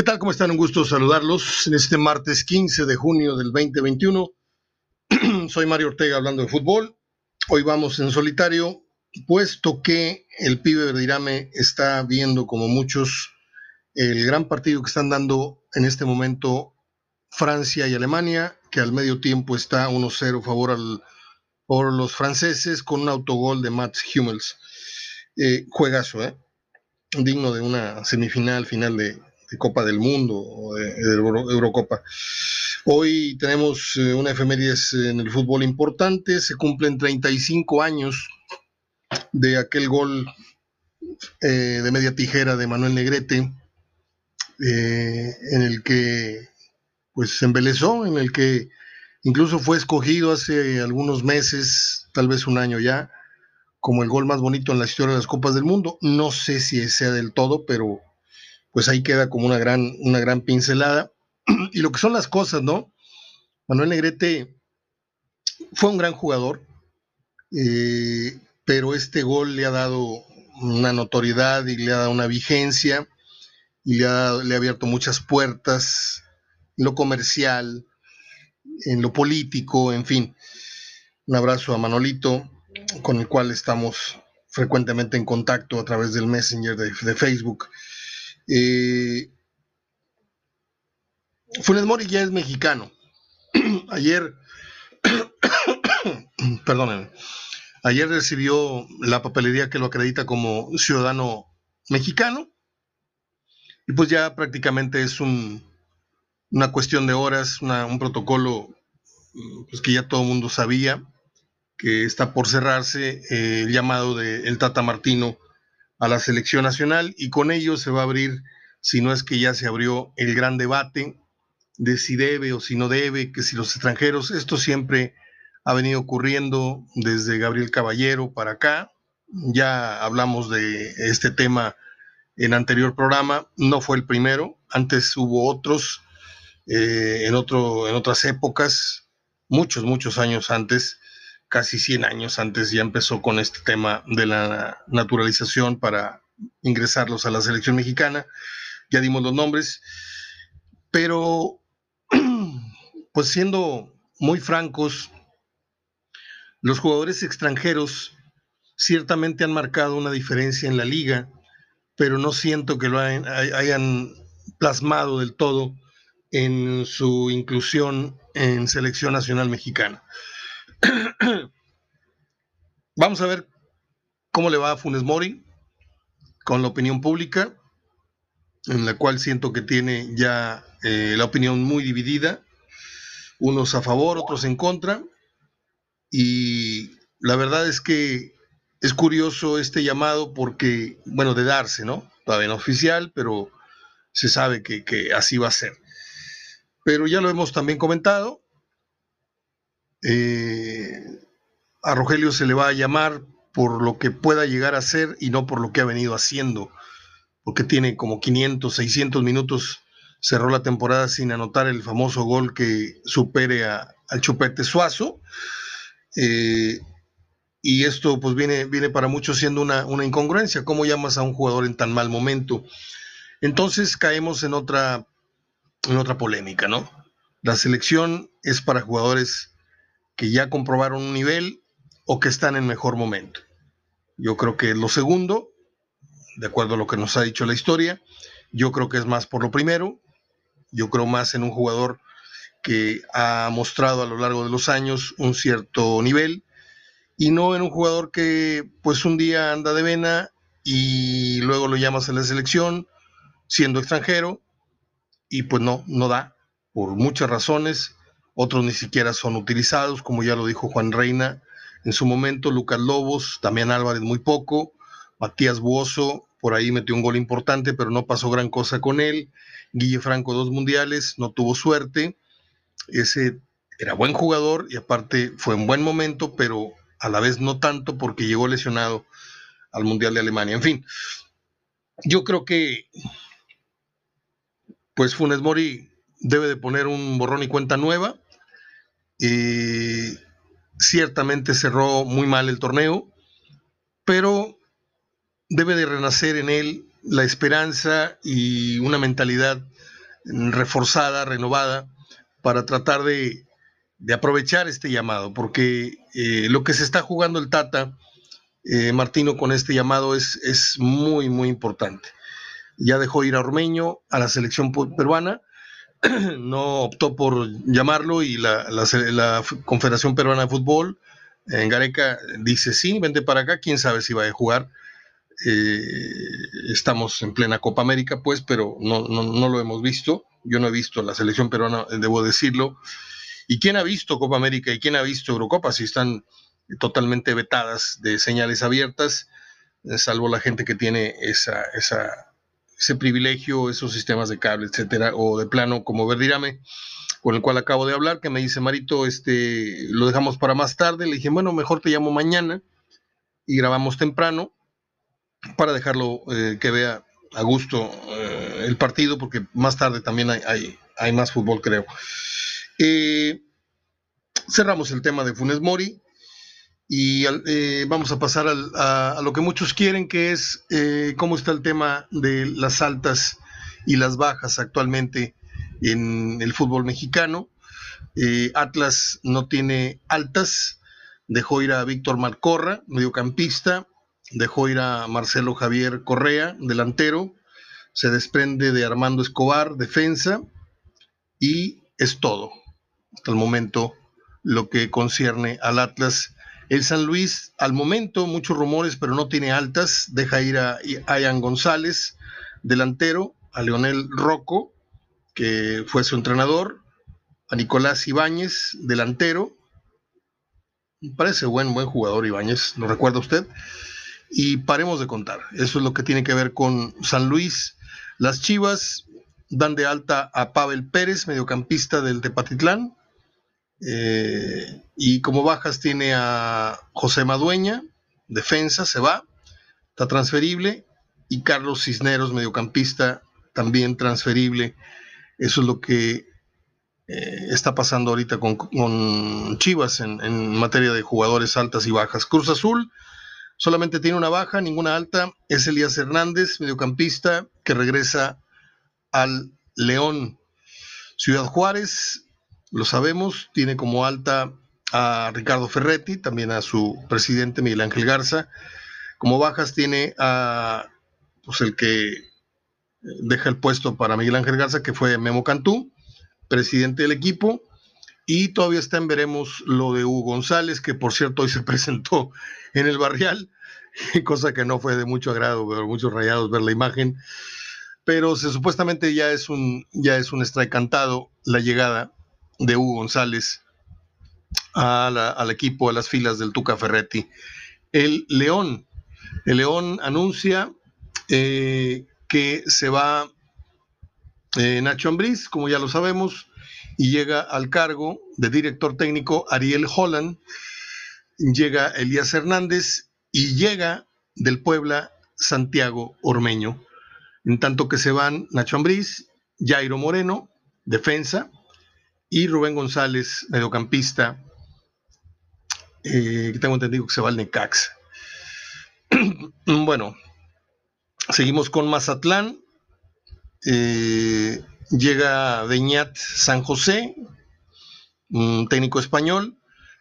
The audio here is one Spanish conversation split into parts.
¿Qué tal? ¿Cómo están? Un gusto saludarlos en este martes 15 de junio del 2021. Soy Mario Ortega hablando de fútbol. Hoy vamos en solitario, puesto que el pibe Verdirame está viendo, como muchos, el gran partido que están dando en este momento Francia y Alemania, que al medio tiempo está 1-0 favor al, por los franceses con un autogol de Mats Hummels. Eh, juegazo, ¿eh? digno de una semifinal, final de, Copa del Mundo o de, Eurocopa. Hoy tenemos eh, una efemérides en el fútbol importante, se cumplen 35 años de aquel gol eh, de media tijera de Manuel Negrete, eh, en el que pues se embelezó, en el que incluso fue escogido hace algunos meses, tal vez un año ya, como el gol más bonito en la historia de las Copas del Mundo. No sé si sea del todo, pero pues ahí queda como una gran, una gran pincelada. y lo que son las cosas, ¿no? Manuel Negrete fue un gran jugador, eh, pero este gol le ha dado una notoriedad y le ha dado una vigencia y le ha, le ha abierto muchas puertas en lo comercial, en lo político, en fin. Un abrazo a Manolito, con el cual estamos frecuentemente en contacto a través del Messenger de, Facebook. Eh, Funes Mori ya es mexicano. ayer, perdónenme, ayer recibió la papelería que lo acredita como ciudadano mexicano. Y pues ya prácticamente es un, una cuestión de horas, un protocolo pues que ya todo el mundo sabía que está por cerrarse eh, el llamado de el Tata Martino a la selección nacional y con ello se va a abrir, si no es que ya se abrió el gran debate de si debe o si no debe, que si los extranjeros, esto siempre ha venido ocurriendo desde Gabriel Caballero para acá, ya hablamos de este tema en anterior programa, no fue el primero, antes hubo otros eh, en, otro, en otras épocas, muchos, muchos años antes, casi 100 años antes ya empezó con este tema de la naturalización para ingresarlos a la selección mexicana. Ya dimos los nombres, pero pues siendo muy francos, los jugadores extranjeros ciertamente han marcado una diferencia en la liga, pero no siento que lo hayan, plasmado del todo en su inclusión en selección nacional mexicana. Vamos a ver cómo le va a Funes Mori con la opinión pública, en la cual siento que tiene ya eh, la opinión muy dividida, unos a favor, otros en contra, y la verdad es que es curioso este llamado porque, bueno, de darse, ¿no? Todavía no oficial, pero se sabe que, que así va a ser. Pero ya lo hemos también comentado, eh, a Rogelio se le va a llamar por lo que pueda llegar a ser y no por lo que ha venido haciendo, porque tiene como 500, 600 minutos, cerró la temporada sin anotar el famoso gol que supere al Chupete Suazo. Eh, y esto pues viene, viene para muchos siendo una, una, incongruencia. ¿Cómo llamas a un jugador en tan mal momento? Entonces caemos en otra, en otra polémica, ¿no? La selección es para jugadores que ya comprobaron un nivel o que están en mejor momento. Yo creo que lo segundo, de acuerdo a lo que nos ha dicho la historia, yo creo que es más por lo primero, yo creo más en un jugador que ha mostrado a lo largo de los años un cierto nivel y no en un jugador que pues un día anda de vena y luego lo llamas a la selección siendo extranjero y pues no, no da por muchas razones otros ni siquiera son utilizados, como ya lo dijo Juan Reina en su momento, Lucas Lobos, también Álvarez muy poco, Matías Buoso, por ahí metió un gol importante, pero no pasó gran cosa con él, Guille Franco dos mundiales, no tuvo suerte, ese era buen jugador y aparte fue en buen momento, pero a la vez no tanto porque llegó lesionado al Mundial de Alemania. En fin, yo creo que pues Funes Mori debe de poner un borrón y cuenta nueva. Ciertamente cerró muy mal el torneo, pero debe de renacer en él la esperanza y una mentalidad reforzada, renovada, para tratar de, aprovechar este llamado, porque eh, lo que se está jugando el Tata, eh, Martino, con este llamado es, es muy, muy importante. Ya dejó ir a Ormeño a la selección peruana, no optó por llamarlo y la, la, Confederación Peruana de Fútbol en Gareca dice sí, vente para acá, quién sabe si va a jugar. Eh, estamos en plena Copa América, pues, pero no, no, lo hemos visto. Yo no he visto la selección peruana, debo decirlo. ¿Y quién ha visto Copa América y quién ha visto Eurocopa? Si están totalmente vetadas de señales abiertas, eh, salvo la gente que tiene esa, esa ese privilegio, esos sistemas de cable, etcétera, o de plano como Verdirame, con el cual acabo de hablar, que me dice, Marito, este, lo dejamos para más tarde. Le dije, bueno, mejor te llamo mañana y grabamos temprano para dejarlo eh, que vea a gusto eh, el partido, porque más tarde también hay, hay, más fútbol, creo. Eh, cerramos el tema de Funes Mori y eh, vamos a pasar a, lo que muchos quieren, que es eh, cómo está el tema de las altas y las bajas actualmente en el fútbol mexicano. Eh, Atlas no tiene altas, dejó ir a Víctor Malcorra, mediocampista, dejó ir a Marcelo Javier Correa, delantero, se desprende de Armando Escobar, defensa, y es todo. Hasta el momento lo que concierne al Atlas el San Luis, al momento, muchos rumores, pero no tiene altas. Deja ir a Ian González, delantero, a Leonel Rocco, que fue su entrenador, a Nicolás Ibáñez, delantero. parece buen, buen jugador Ibáñez, ¿lo recuerda usted? Y paremos de contar. Eso es lo que tiene que ver con San Luis. Las Chivas dan de alta a Pavel Pérez, mediocampista del Tepatitlán. Eh, y como bajas tiene a José Madueña, defensa, se va, está transferible, y Carlos Cisneros, mediocampista, también transferible. Eso es lo que eh, está pasando ahorita con, Chivas en, en, materia de jugadores altas y bajas. Cruz Azul solamente tiene una baja, ninguna alta. Es Elías Hernández, mediocampista, que regresa al León. Ciudad Juárez lo sabemos, tiene como alta a Ricardo Ferretti, también a su presidente Miguel Ángel Garza. Como bajas tiene a pues, el que deja el puesto para Miguel Ángel Garza, que fue Memo Cantú, presidente del equipo. Y todavía está en veremos lo de Hugo González, que por cierto hoy se presentó en el barrial, cosa que no fue de mucho agrado, pero muchos rayados ver la imagen. Pero se, supuestamente ya es un ya es un strike cantado la llegada de Hugo González al equipo, a las filas del Tuca Ferretti. El León, el León anuncia eh, que se va eh, Nacho Ambriz, como ya lo sabemos, y llega al cargo de director técnico Ariel Holland, llega Elías Hernández y llega del Puebla Santiago Ormeño. En tanto que se van Nacho Ambriz, Jairo Moreno, defensa, y Rubén González, mediocampista, eh, que tengo entendido que se va al Necax. bueno, seguimos con Mazatlán. Eh, llega Beñat San José, un técnico español,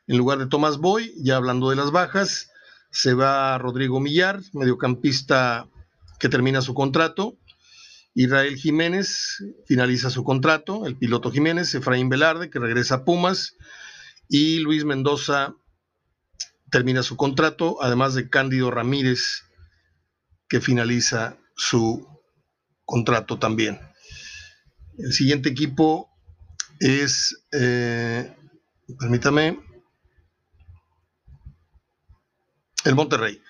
en lugar de Tomás Boy, ya hablando de las bajas, se va Rodrigo Millar, mediocampista que termina su contrato, Israel Jiménez finaliza su contrato, el piloto Jiménez, Efraín Velarde, que regresa a Pumas, y Luis Mendoza termina su contrato, además de Cándido Ramírez, que finaliza su contrato también. El siguiente equipo es, eh, permítame, el Monterrey.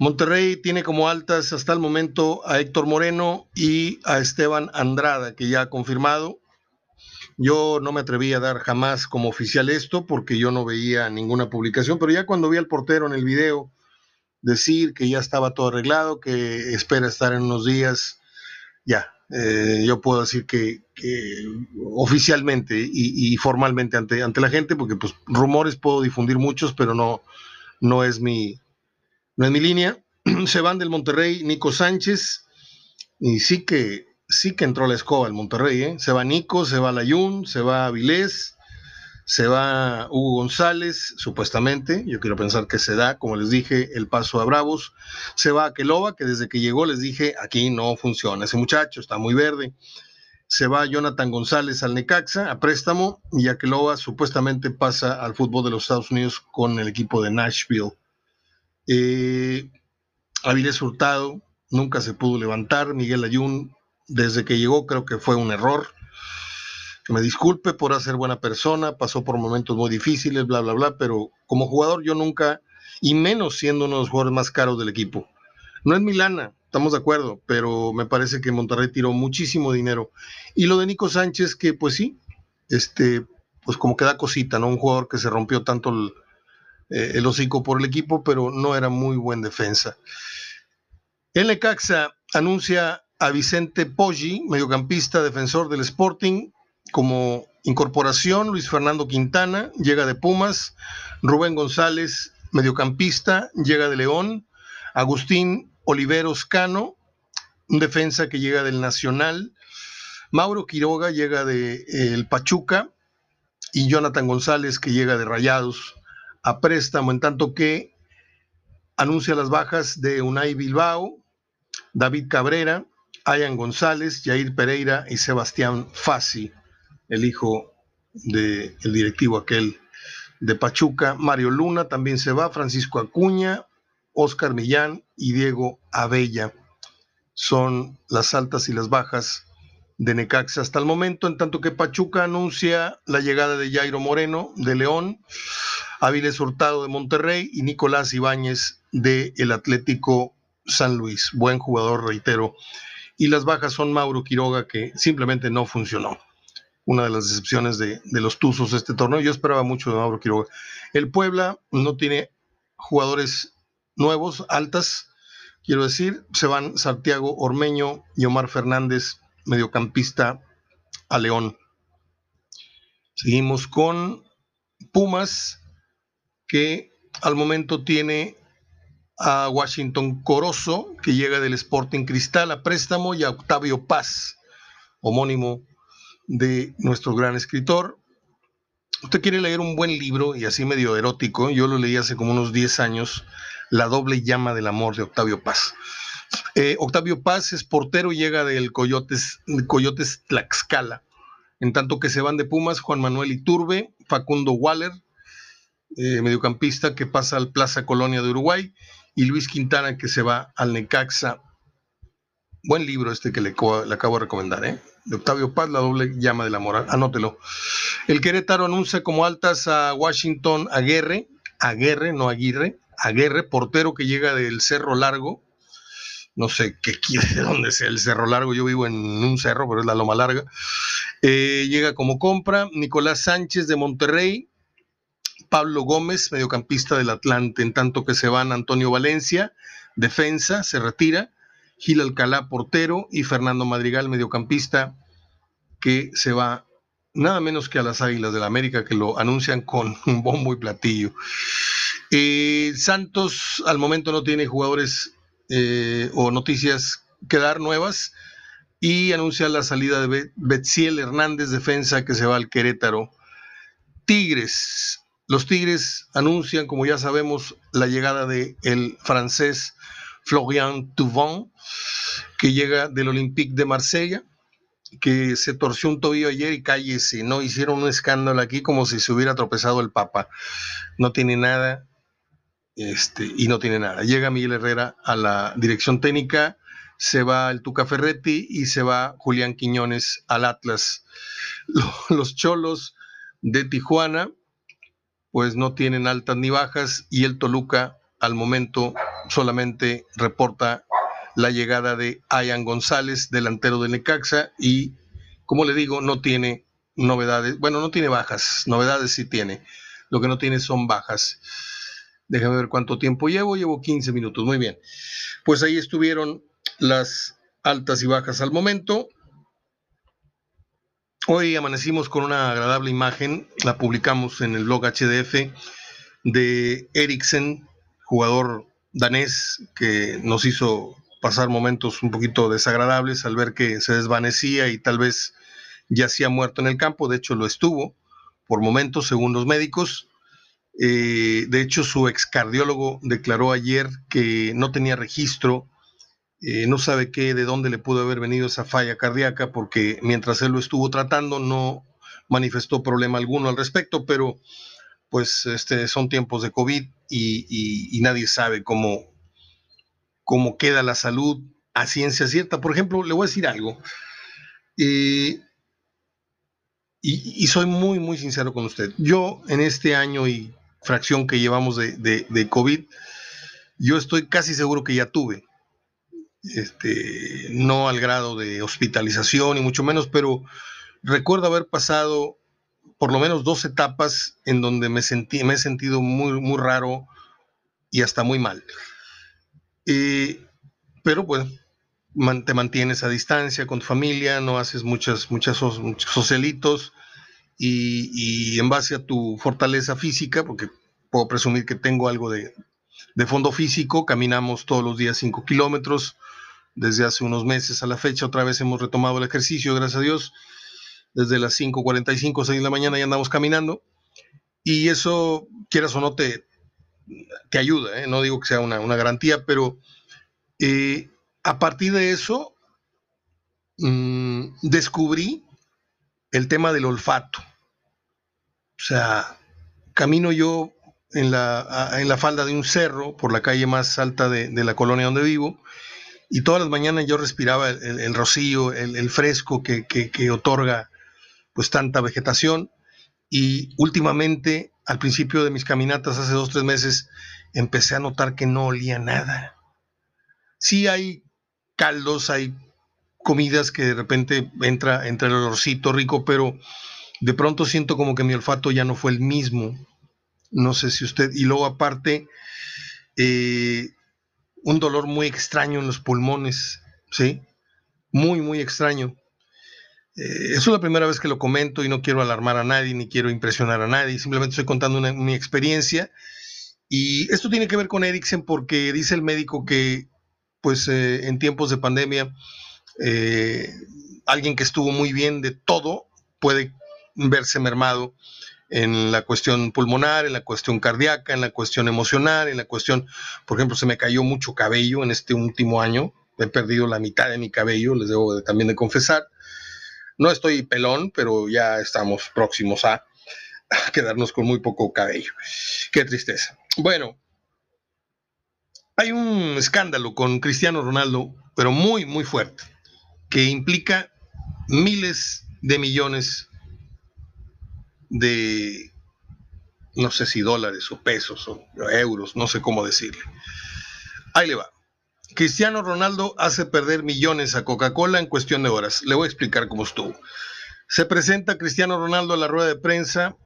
Monterrey tiene como altas hasta el momento a Héctor Moreno y a Esteban Andrada, que ya ha confirmado. Yo no me atreví a dar jamás como oficial esto porque yo no veía ninguna publicación, pero ya cuando vi al portero en el video decir que ya estaba todo arreglado, que espera estar en unos días, ya, eh, yo puedo decir que, oficialmente y, formalmente ante, ante la gente, porque pues rumores puedo difundir muchos, pero no, no es mi, no es mi línea. Se van del Monterrey Nico Sánchez, Y sí que, sí que entró la escoba el Monterrey, ¿eh? Se va Nico, se va Layun, se va Avilés, se va Hugo González, supuestamente, yo quiero pensar que se da, como les dije, el paso a Bravos, se va a Queloba, que desde que llegó les dije, aquí no funciona, ese muchacho está muy verde, se va Jonathan González al Necaxa a préstamo y Aqueloba supuestamente pasa al fútbol de los Estados Unidos con el equipo de Nashville. Eh, Avilés Hurtado nunca se pudo levantar, Miguel Ayun desde que llegó creo que fue un error. Me disculpe por ser buena persona, pasó por momentos muy difíciles, bla, bla, bla, pero como jugador yo nunca, y menos siendo uno de los jugadores más caros del equipo. No es Milana, estamos de acuerdo, pero me parece que Monterrey tiró muchísimo dinero. Y lo de Nico Sánchez, que pues sí, este, pues como que da cosita, ¿no? Un jugador que se rompió tanto el, eh, hocico por el equipo, pero no era muy buen defensa. El Necaxa anuncia a Vicente Poggi, mediocampista, defensor del Sporting, como incorporación. Luis Fernando Quintana llega de Pumas. Rubén González, mediocampista, llega de León. Agustín Oliveros Cano, un defensa que llega del Nacional. Mauro Quiroga llega de el Pachuca y Jonathan González que llega de Rayados a préstamo, en tanto que anuncia las bajas de Unai Bilbao, David Cabrera, Ayan González, Jair Pereira y Sebastián Fassi, el hijo del directivo aquel de Pachuca. Mario Luna también se va, Francisco Acuña, Oscar Millán y Diego Abella. Son las altas y las bajas de Necaxa hasta el momento, en tanto que Pachuca anuncia la llegada de Jairo Moreno de León, Áviles Hurtado de Monterrey y Nicolás Ibáñez de el Atlético San Luis. Buen jugador, reitero. Y las bajas son Mauro Quiroga, que simplemente no funcionó. Una de las decepciones de, de los Tuzos de este torneo. Yo esperaba mucho de Mauro Quiroga. El Puebla no tiene jugadores nuevos, altas, quiero decir, se van Santiago Ormeño y Omar Fernández, mediocampista a León. Seguimos con Pumas, que al momento tiene a Washington Corozo, que llega del Sporting Cristal a préstamo, y a Octavio Paz, homónimo de nuestro gran escritor. Usted quiere leer un buen libro y así medio erótico, yo lo leí hace como unos 10 años, la doble llama del amor de Octavio Paz. Eh, Octavio Paz es portero y llega del Coyotes, Coyotes Tlaxcala. En tanto que se van de Pumas, Juan Manuel Iturbe, Facundo Waller, eh, mediocampista que pasa al Plaza Colonia de Uruguay, y Luis Quintana que se va al Necaxa. Buen libro este que le, le acabo de recomendar, ¿eh? De Octavio Paz, la doble llama del amor. Anótelo. El Querétaro anuncia como altas a Washington Aguirre, Aguirre, no Aguirre, Aguirre, portero que llega del Cerro Largo. No sé qué quiere de dónde sea el Cerro Largo. Yo vivo en un cerro, pero es la Loma Larga. Eh, llega como compra. Nicolás Sánchez de Monterrey. Pablo Gómez, mediocampista del Atlante, en tanto que se van Antonio Valencia, defensa, se retira. Gil Alcalá, portero, y Fernando Madrigal, mediocampista, que se va nada menos que a las Águilas del la América, que lo anuncian con un bombo y platillo. Eh, Santos al momento no tiene jugadores eh, o noticias que dar nuevas y anuncia la salida de Betziel Hernández, defensa que se va al Querétaro. Tigres. Los Tigres anuncian, como ya sabemos, la llegada de el francés Florian Thauvin, que llega del Olympique de Marsella, que se torció un tobillo ayer y cállese, ¿no? Hicieron un escándalo aquí como si se hubiera tropezado el Papa. No tiene nada este, y no tiene nada. Llega Miguel Herrera a la dirección técnica, se va el Tuca Ferretti y se va Julián Quiñones al Atlas. Los cholos de Tijuana, pues no tienen altas ni bajas y el Toluca al momento solamente reporta la llegada de Ayan González, delantero de Necaxa, y como le digo, no tiene novedades, bueno, no tiene bajas, novedades sí tiene, lo que no tiene son bajas. Déjame ver cuánto tiempo llevo. Llevo 15 minutos. Muy bien. Pues ahí estuvieron las altas y bajas al momento. Hoy amanecimos con una agradable imagen. La publicamos en el blog HDF de Eriksen, jugador danés que nos hizo pasar momentos un poquito desagradables al ver que se desvanecía y tal vez ya ha muerto en el campo, de hecho lo estuvo por momentos según los médicos. Eh, de hecho, su ex cardiólogo declaró ayer que no tenía registro, eh, no sabe qué, de dónde le pudo haber venido esa falla cardíaca, porque mientras él lo estuvo tratando no manifestó problema alguno al respecto, pero pues este, son tiempos de COVID y, nadie sabe cómo, cómo queda la salud a ciencia cierta. Por ejemplo, le voy a decir algo. Eh, y, soy muy, muy sincero con usted. Yo en este año y fracción que llevamos de, de, COVID, yo estoy casi seguro que ya tuve. Este, no al grado de hospitalización y mucho menos, pero recuerdo haber pasado por lo menos dos etapas en donde me, sentí, me he sentido muy, muy raro y hasta muy mal. pero pues te mantienes a distancia con tu familia, no haces muchas, muchas, muchos socialitos y, en base a tu fortaleza física, porque puedo presumir que tengo algo de, de fondo físico, caminamos todos los días 5 kilómetros, desde hace unos meses a la fecha otra vez hemos retomado el ejercicio, gracias a Dios, desde las 5.45, 6 de la mañana ya andamos caminando, y eso, quieras o no, te, te ayuda, ¿eh? no digo que sea una, garantía, pero eh, a partir de eso mm, descubrí el tema del olfato. O sea, camino yo en la, en la falda de un cerro, por la calle más alta de, la colonia donde vivo, y todas las mañanas yo respiraba el, rocío, el, fresco que, que, otorga pues tanta vegetación, y últimamente, al principio de mis caminatas, hace dos, tres meses, empecé a notar que no olía nada. Sí hay caldos, hay comidas que de repente entra, entra el olorcito rico, pero de pronto siento como que mi olfato ya no fue el mismo. No sé si usted, y luego aparte, eh, un dolor muy extraño en los pulmones, ¿sí? Muy, muy extraño. Eh, es la primera vez que lo comento y no quiero alarmar a nadie ni quiero impresionar a nadie, simplemente estoy contando mi experiencia. Y esto tiene que ver con Eriksen porque dice el médico que pues eh, en tiempos de pandemia, eh, alguien que estuvo muy bien de todo puede verse mermado en la cuestión pulmonar, en la cuestión cardíaca, en la cuestión emocional, en la cuestión, por ejemplo, se me cayó mucho cabello en este último año, he perdido la mitad de mi cabello, les debo también de confesar. No estoy pelón, pero ya estamos próximos a quedarnos con muy poco cabello. Qué tristeza. Bueno, hay un escándalo con Cristiano Ronaldo, pero muy, muy fuerte, que implica miles de millones de, no sé si dólares o pesos o euros, no sé cómo decirle. Ahí le va. Cristiano Ronaldo hace perder millones a Coca-Cola en cuestión de horas. Le voy a explicar cómo estuvo. Se presenta Cristiano Ronaldo a la rueda de prensa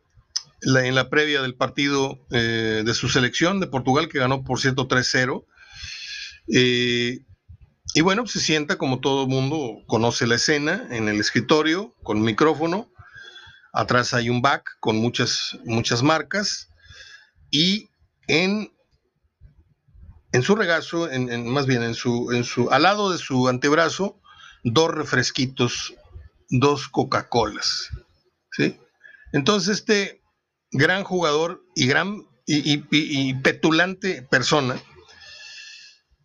en la previa del partido eh, de su selección de Portugal, que ganó por cierto 3-0. Eh, y bueno, se sienta como todo mundo conoce la escena en el escritorio con micrófono. Atrás hay un back con muchas, muchas marcas. Y en, en su regazo, en, más bien en su, en su, al lado de su antebrazo, dos refresquitos, dos Coca-Colas. ¿sí? Entonces, este gran jugador y gran y, petulante persona,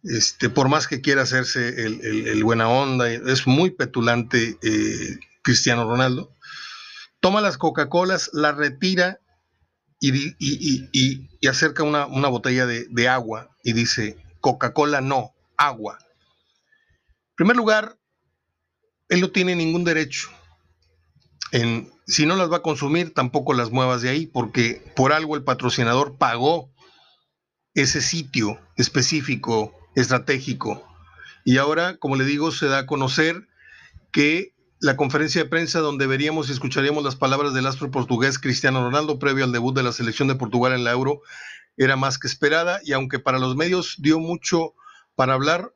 este, por más que quiera hacerse el, buena onda, es muy petulante eh, Cristiano Ronaldo, toma las Coca-Colas, la retira y, acerca una, botella de, agua y dice, Coca-Cola no, agua. En primer lugar, él no tiene ningún derecho si no las va a consumir, tampoco las muevas de ahí, porque por algo el patrocinador pagó ese sitio específico, estratégico. Y ahora, como le digo, se da a conocer que la conferencia de prensa donde veríamos y escucharíamos las palabras del astro portugués Cristiano Ronaldo previo al debut de la selección de Portugal en la Euro era más que esperada y aunque para los medios dio mucho para hablar,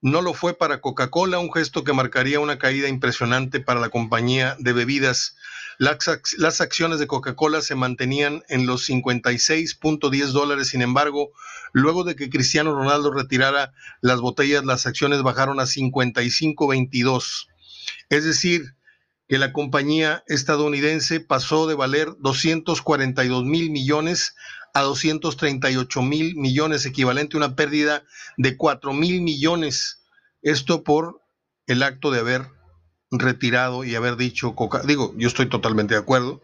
no lo fue para Coca-Cola, un gesto que marcaría una caída impresionante para la compañía de bebidas. Las, acciones de Coca-Cola se mantenían en los 56.10 dólares, sin embargo, luego de que Cristiano Ronaldo retirara las botellas, las acciones bajaron a 55.22. Es decir, que la compañía estadounidense pasó de valer 242 mil millones a 238 mil millones, equivalente a una pérdida de 4 mil millones. Esto por el acto de haber retirado y haber dicho Coca. Digo, yo estoy totalmente de acuerdo.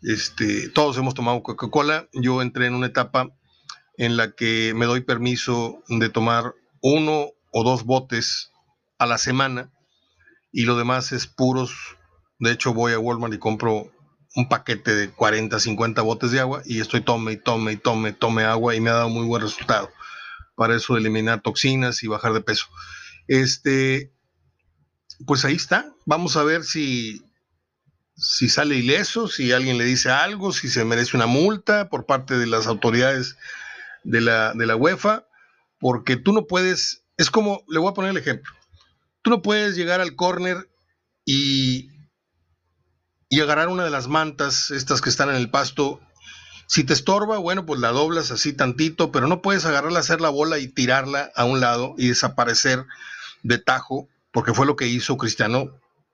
Este, todos hemos tomado Coca-Cola. Yo entré en una etapa en la que me doy permiso de tomar uno o dos botes a la semana y lo demás es puros. De hecho, voy a Walmart y compro un paquete de 40, 50 botes de agua y estoy tome y tome y tome, tome agua y me ha dado muy buen resultado para eso eliminar toxinas y bajar de peso. Este, pues ahí está. Vamos a ver si, si sale ileso, si alguien le dice algo, si se merece una multa por parte de las autoridades de la, de la UEFA, porque tú no puedes, es como, le voy a poner el ejemplo, tú no puedes llegar al córner y agarrar una de las mantas, estas que están en el pasto. Si te estorba, bueno, pues la doblas así tantito, pero no puedes agarrarla, hacer la bola y tirarla a un lado y desaparecer de tajo, porque fue lo que hizo Cristiano.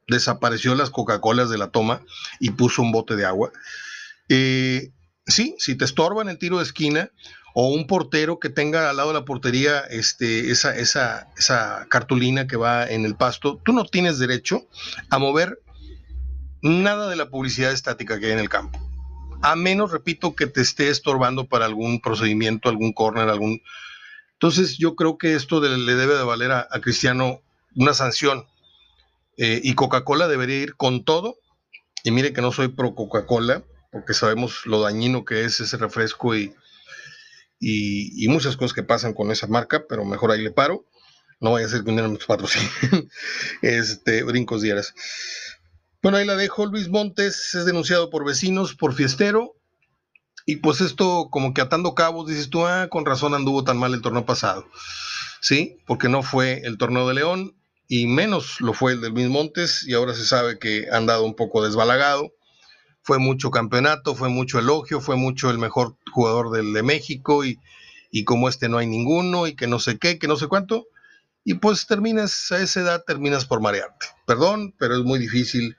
Desapareció las Coca-Colas de la toma y puso un bote de agua. Eh, sí, si te estorba en el tiro de esquina o un portero que tenga al lado de la portería este, esa, esa, esa cartulina que va en el pasto, tú no tienes derecho a mover nada de la publicidad estática que hay en el campo. A menos, repito, que te esté estorbando para algún procedimiento, algún corner, algún... Entonces yo creo que esto le debe de valer a, Cristiano una sanción. Eh, y Coca-Cola debería ir con todo. Y mire que no soy pro Coca-Cola, porque sabemos lo dañino que es ese refresco y, y, muchas cosas que pasan con esa marca, pero mejor ahí le paro. No vaya a ser que un día nos este, brincos dieras. Bueno, ahí la dejo. Luis Montes es denunciado por vecinos por fiestero. Y pues esto, como que atando cabos, dices tú, ah, con razón anduvo tan mal el torneo pasado. Sí, porque no fue el torneo de León y menos lo fue el de Luis Montes y ahora se sabe que han dado un poco desbalagado. Fue mucho campeonato, fue mucho elogio, fue mucho el mejor jugador del de México y, y como este no hay ninguno y que no sé qué, que no sé cuánto. Y pues terminas a esa edad, terminas por marearte. Perdón, pero es muy difícil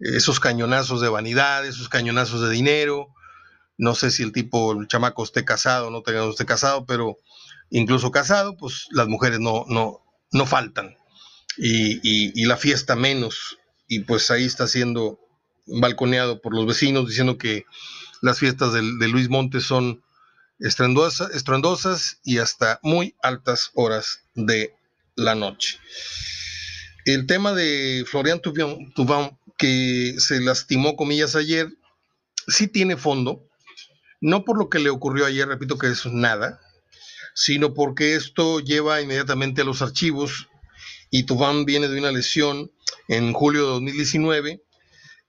esos cañonazos de vanidad, esos cañonazos de dinero. No sé si el tipo, el chamaco esté casado no tenga esté casado, pero incluso casado, pues las mujeres no, no, no faltan. Y, la fiesta menos. Y pues ahí está siendo balconeado por los vecinos diciendo que las fiestas de, Luis Montes son estruendosas, estruendosas y hasta muy altas horas de la noche. El tema de Florian Tubán, que se lastimó, comillas, ayer, sí tiene fondo, no por lo que le ocurrió ayer, repito que es nada, sino porque esto lleva inmediatamente a los archivos y Tubán viene de una lesión en julio de 2019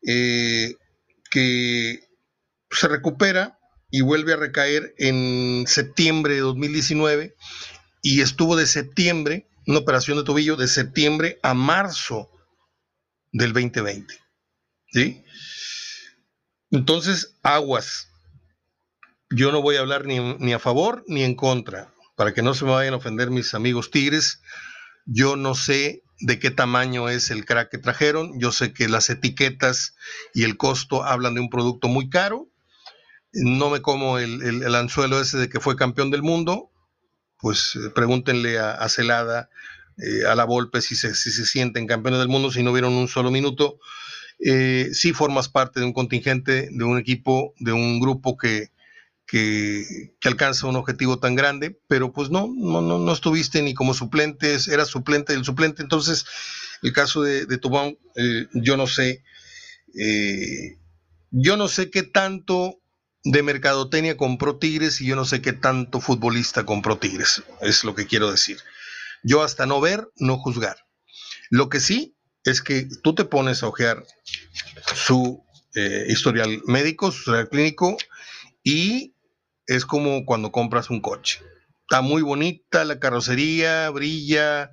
eh, que se recupera y vuelve a recaer en septiembre de 2019 y estuvo de septiembre, una operación de tobillo, de septiembre a marzo del 2020. ¿Sí? Entonces, aguas. Yo no voy a hablar ni, ni, a favor ni en contra, para que no se me vayan a ofender mis amigos tigres. Yo no sé de qué tamaño es el crack que trajeron. Yo sé que las etiquetas y el costo hablan de un producto muy caro. No me como el, anzuelo ese de que fue campeón del mundo. Pues eh, pregúntenle a, Celada eh, a la Volpe si se, si se sienten campeones del mundo, si no vieron un solo minuto. Eh, si formas parte de un contingente, de un equipo, de un grupo que, que, alcanza un objetivo tan grande, pero pues no, no, no, estuviste ni como suplente, eras suplente del suplente. Entonces, el caso de, de eh, yo no sé, yo no sé qué tanto de mercadotecnia compró Tigres y yo no sé qué tanto futbolista compró Tigres, es lo que quiero decir. Yo hasta no ver, no juzgar. Lo que sí es que tú te pones a ojear su eh, historial médico, su historial clínico, y es como cuando compras un coche. Está muy bonita la carrocería, brilla,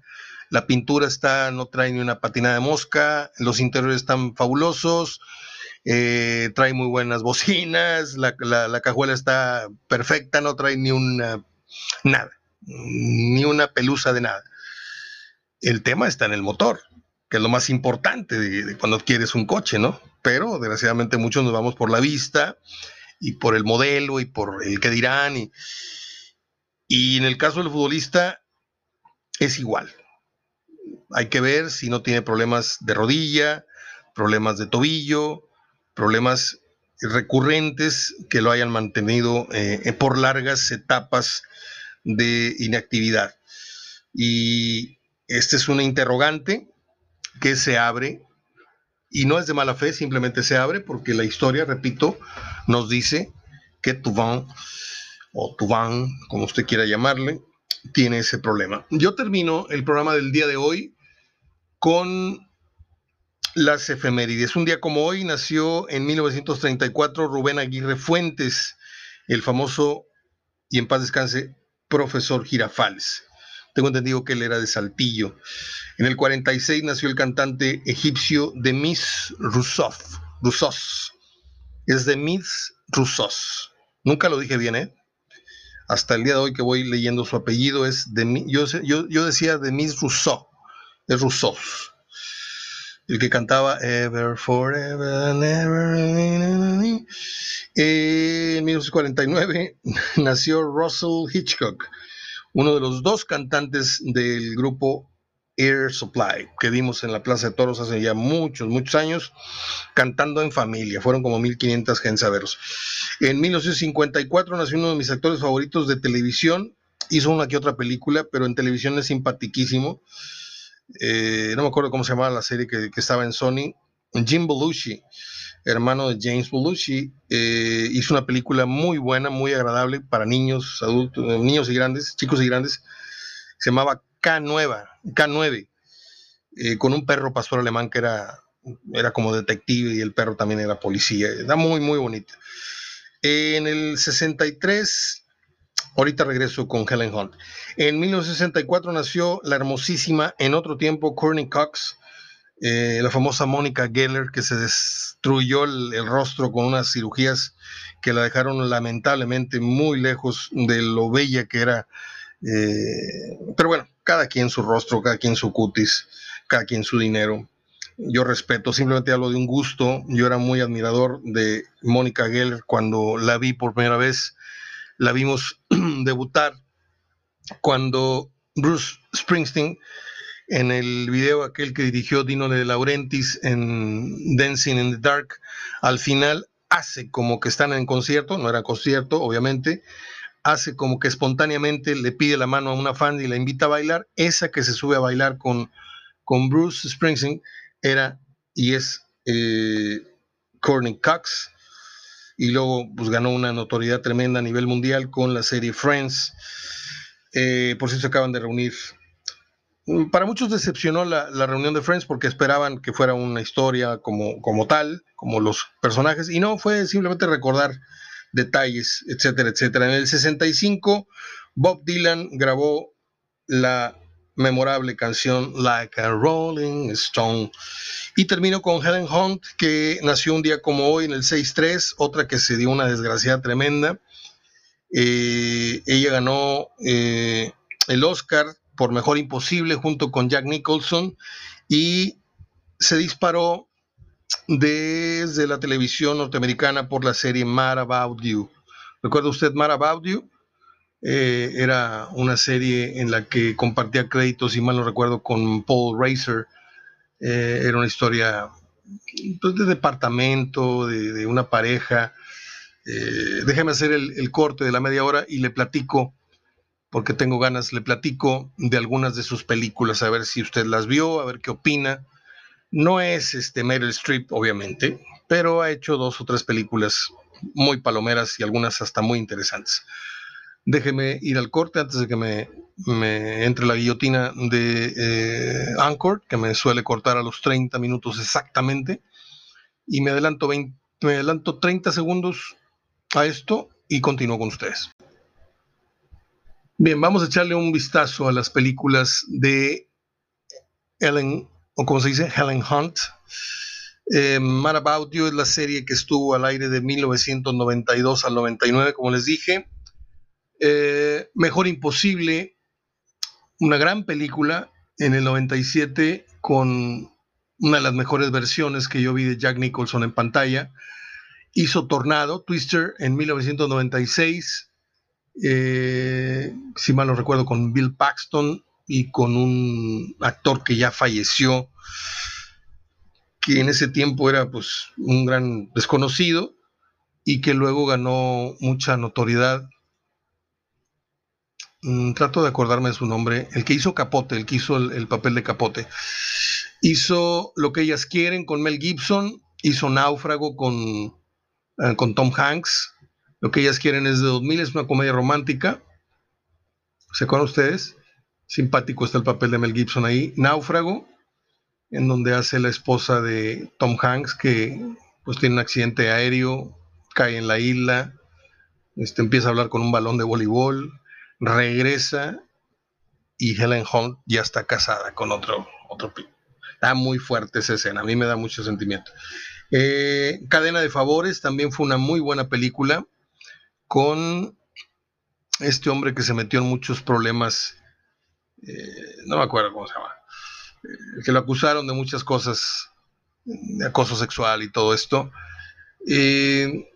la pintura está, no trae ni una patina de mosca, los interiores están fabulosos, eh, trae muy buenas bocinas, la, la, cajuela está perfecta, no trae ni una, nada, ni una pelusa de nada. El tema está en el motor, que es lo más importante cuando quieres un coche, ¿no? Pero desgraciadamente muchos nos vamos por la vista y por el modelo y por el que dirán. Y, y en el caso del futbolista es igual. Hay que ver si no tiene problemas de rodilla, problemas de tobillo, problemas recurrentes que lo hayan mantenido eh, por largas etapas de inactividad. Y este es una interrogante que se abre y no es de mala fe, simplemente se abre porque la historia, repito, nos dice que Tuván o Tuván, como usted quiera llamarle, tiene ese problema. Yo termino el programa del día de hoy con las efemérides. Un día como hoy nació en 1934 Rubén Aguirre Fuentes, el famoso y en paz descanse profesor Girafales. Tengo entendido que él era de Saltillo. En el 46 nació el cantante egipcio Demis Roussos. Roussos. Es Demis Roussos. Nunca lo dije bien, ¿eh? hasta el día de hoy que voy leyendo su apellido es de yo, yo, yo decía Demis Rousseau, es Rousseau, el que cantaba Ever, Forever, Never. En 1949 nació Russell Hitchcock, uno de los dos cantantes del grupo Air Supply, que vimos en la Plaza de Toros hace ya muchos, muchos años, cantando en familia. Fueron como 1500 gente a En 1954 nació uno de mis actores favoritos de televisión. Hizo una que otra película, pero en televisión es simpaticísimo. Eh, no me acuerdo cómo se llamaba la serie que, estaba en Sony. Jim Belushi, hermano de James Belushi, eh, hizo una película muy buena, muy agradable para niños, adultos, niños y grandes, chicos y grandes. Se llamaba K9, K9 eh, con un perro pastor alemán que era, era como detective y el perro también era policía. Era muy, muy bonito. En el 63, ahorita regreso con Helen Hunt. En 1964 nació la hermosísima, en otro tiempo, Courtney Cox, eh, la famosa Mónica Geller, que se destruyó el, rostro con unas cirugías que la dejaron lamentablemente muy lejos de lo bella que era. Eh, pero bueno, cada quien su rostro, cada quien su cutis, cada quien su dinero. Yo respeto, simplemente hablo de un gusto. Yo era muy admirador de Mónica Geller cuando la vi por primera vez. La vimos debutar cuando Bruce Springsteen, en el video aquel que dirigió Dino de Laurentiis en Dancing in the Dark, al final hace como que están en concierto, no era concierto, obviamente, hace como que espontáneamente le pide la mano a una fan y la invita a bailar. Esa que se sube a bailar con, con Bruce Springsteen era y es eh, Courtney Cox. Y luego pues, ganó una notoriedad tremenda a nivel mundial con la serie Friends. Eh, por se acaban de reunir. Para muchos decepcionó la, reunión de Friends porque esperaban que fuera una historia como, tal, como los personajes, y no, fue simplemente recordar detalles, etcétera, etcétera. En el 65, Bob Dylan grabó la memorable canción Like a Rolling Stone. Y termino con Helen Hunt, que nació un día como hoy en el 6-3, otra que se dio una desgracia tremenda. Eh, ella ganó eh, el Oscar por Mejor Imposible junto con Jack Nicholson y se disparó desde la televisión norteamericana por la serie Mad About You. ¿Recuerda usted Mad About You? Eh, era una serie en la que compartía créditos, si mal no recuerdo, con Paul Racer. Eh, era una historia pues, de departamento, de, una pareja. Eh, déjeme hacer el, el corte de la media hora y le platico, porque tengo ganas, le platico de algunas de sus películas, a ver si usted las vio, a ver qué opina no es este Meryl Streep, obviamente, pero ha hecho dos o tres películas muy palomeras y algunas hasta muy interesantes. Déjeme ir al corte antes de que me, entre la guillotina de eh, Anchor, que me suele cortar a los 30 minutos exactamente. Y me adelanto, me adelanto 30 segundos a esto y continúo con ustedes. Bien, vamos a echarle un vistazo a las películas de Ellen, o como se dice, Helen Hunt. Eh, Mad About You es la serie que estuvo al aire de 1992 al 99, como les dije. Eh, Mejor Imposible, una gran película en el 97 con una de las mejores versiones que yo vi de Jack Nicholson en pantalla. Hizo Tornado, Twister en 1996 eh, si mal no recuerdo, con Bill Paxton y con un actor que ya falleció, que en ese tiempo era pues un gran desconocido y que luego ganó mucha notoriedad. Mm, trato de acordarme de su nombre, el que hizo Capote, el que hizo el papel de Capote. Hizo Lo que ellas quieren con Mel Gibson, hizo Náufrago con, eh, con Tom Hanks, lo que ellas quieren es de 2000, es una comedia romántica. ¿Se acuerdan ustedes? Simpático está el papel de Mel Gibson ahí. Náufrago, en donde hace la esposa de Tom Hanks, que pues tiene un accidente aéreo, cae en la isla, este, empieza a hablar con un balón de voleibol, regresa y Helen Hunt ya está casada con otro, otro Está muy fuerte esa escena, a mí me da mucho sentimiento. Eh, Cadena de Favores también fue una muy buena película con este hombre que se metió en muchos problemas, eh, no me acuerdo cómo se llama, eh, que lo acusaron de muchas cosas, de acoso sexual y todo esto. Eh,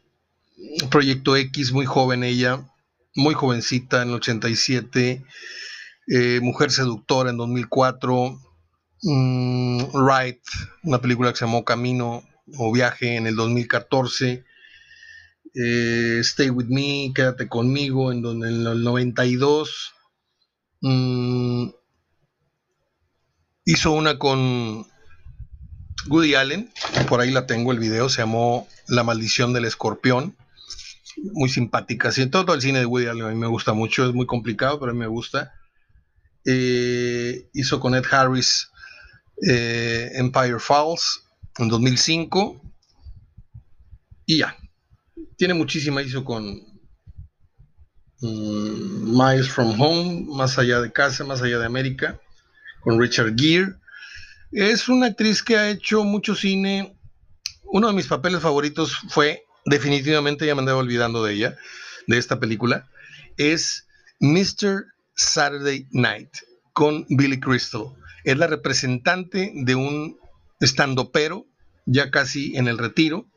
Proyecto X, muy joven ella, muy jovencita en el 87, Mujer Seductora en 2004, mm, Right, una película que se llamó Camino o Viaje en el 2014. Eh, Stay With Me, Quédate conmigo, en donde en el 92 mm, hizo una con Woody Allen, por ahí la tengo el video, se llamó La maldición del escorpión, muy simpática, sí, todo, el cine de Woody Allen a mí me gusta mucho, es muy complicado, pero a mí me gusta. Eh, hizo con Ed Harris eh, Empire Falls en 2005 y ya, tiene muchísima, hizo con mm, Miles from Home, Más allá de casa, Más allá de América, con Richard Gere. Es una actriz que ha hecho mucho cine. Uno de mis papeles favoritos fue, definitivamente ya me andaba olvidando de ella, de esta película, es Mr. Saturday Night con Billy Crystal. Es la representante de un estandopero, ya casi en el retiro,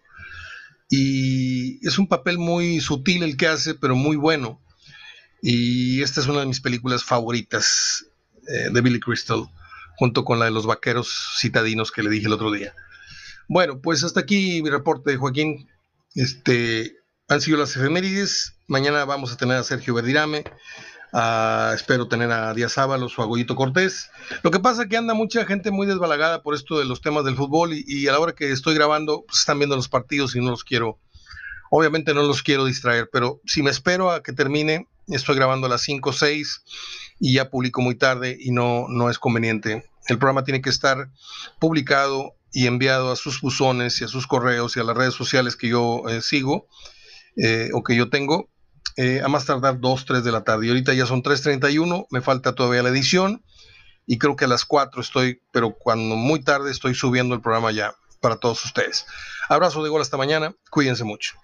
y es un papel muy sutil el que hace, pero muy bueno. Y esta es una de mis películas favoritas eh, de Billy Crystal, junto con la de los vaqueros citadinos que le dije el otro día. Bueno, pues hasta aquí mi reporte, Joaquín. Este, han sido las efemérides. Mañana vamos a tener a Sergio Verdirame. Ah, espero tener a Díaz Ábalos o a Goyito Cortés. Lo que pasa es que anda mucha gente muy desbalagada por esto de los temas del fútbol y, a la hora que estoy grabando pues, están viendo los partidos y no los quiero, obviamente no los quiero distraer, pero si me espero a que termine, estoy grabando a las 5 o 6 y ya publico muy tarde y no, no es conveniente. El programa tiene que estar publicado y enviado a sus buzones y a sus correos y a las redes sociales que yo eh, sigo eh, o que yo tengo eh, a más tardar 2, 3 de la tarde. Y ahorita ya son 3.31, me falta todavía la edición y creo que a las 4 estoy, pero cuando muy tarde estoy subiendo el programa ya para todos ustedes. Abrazo de gol hasta mañana, cuídense mucho.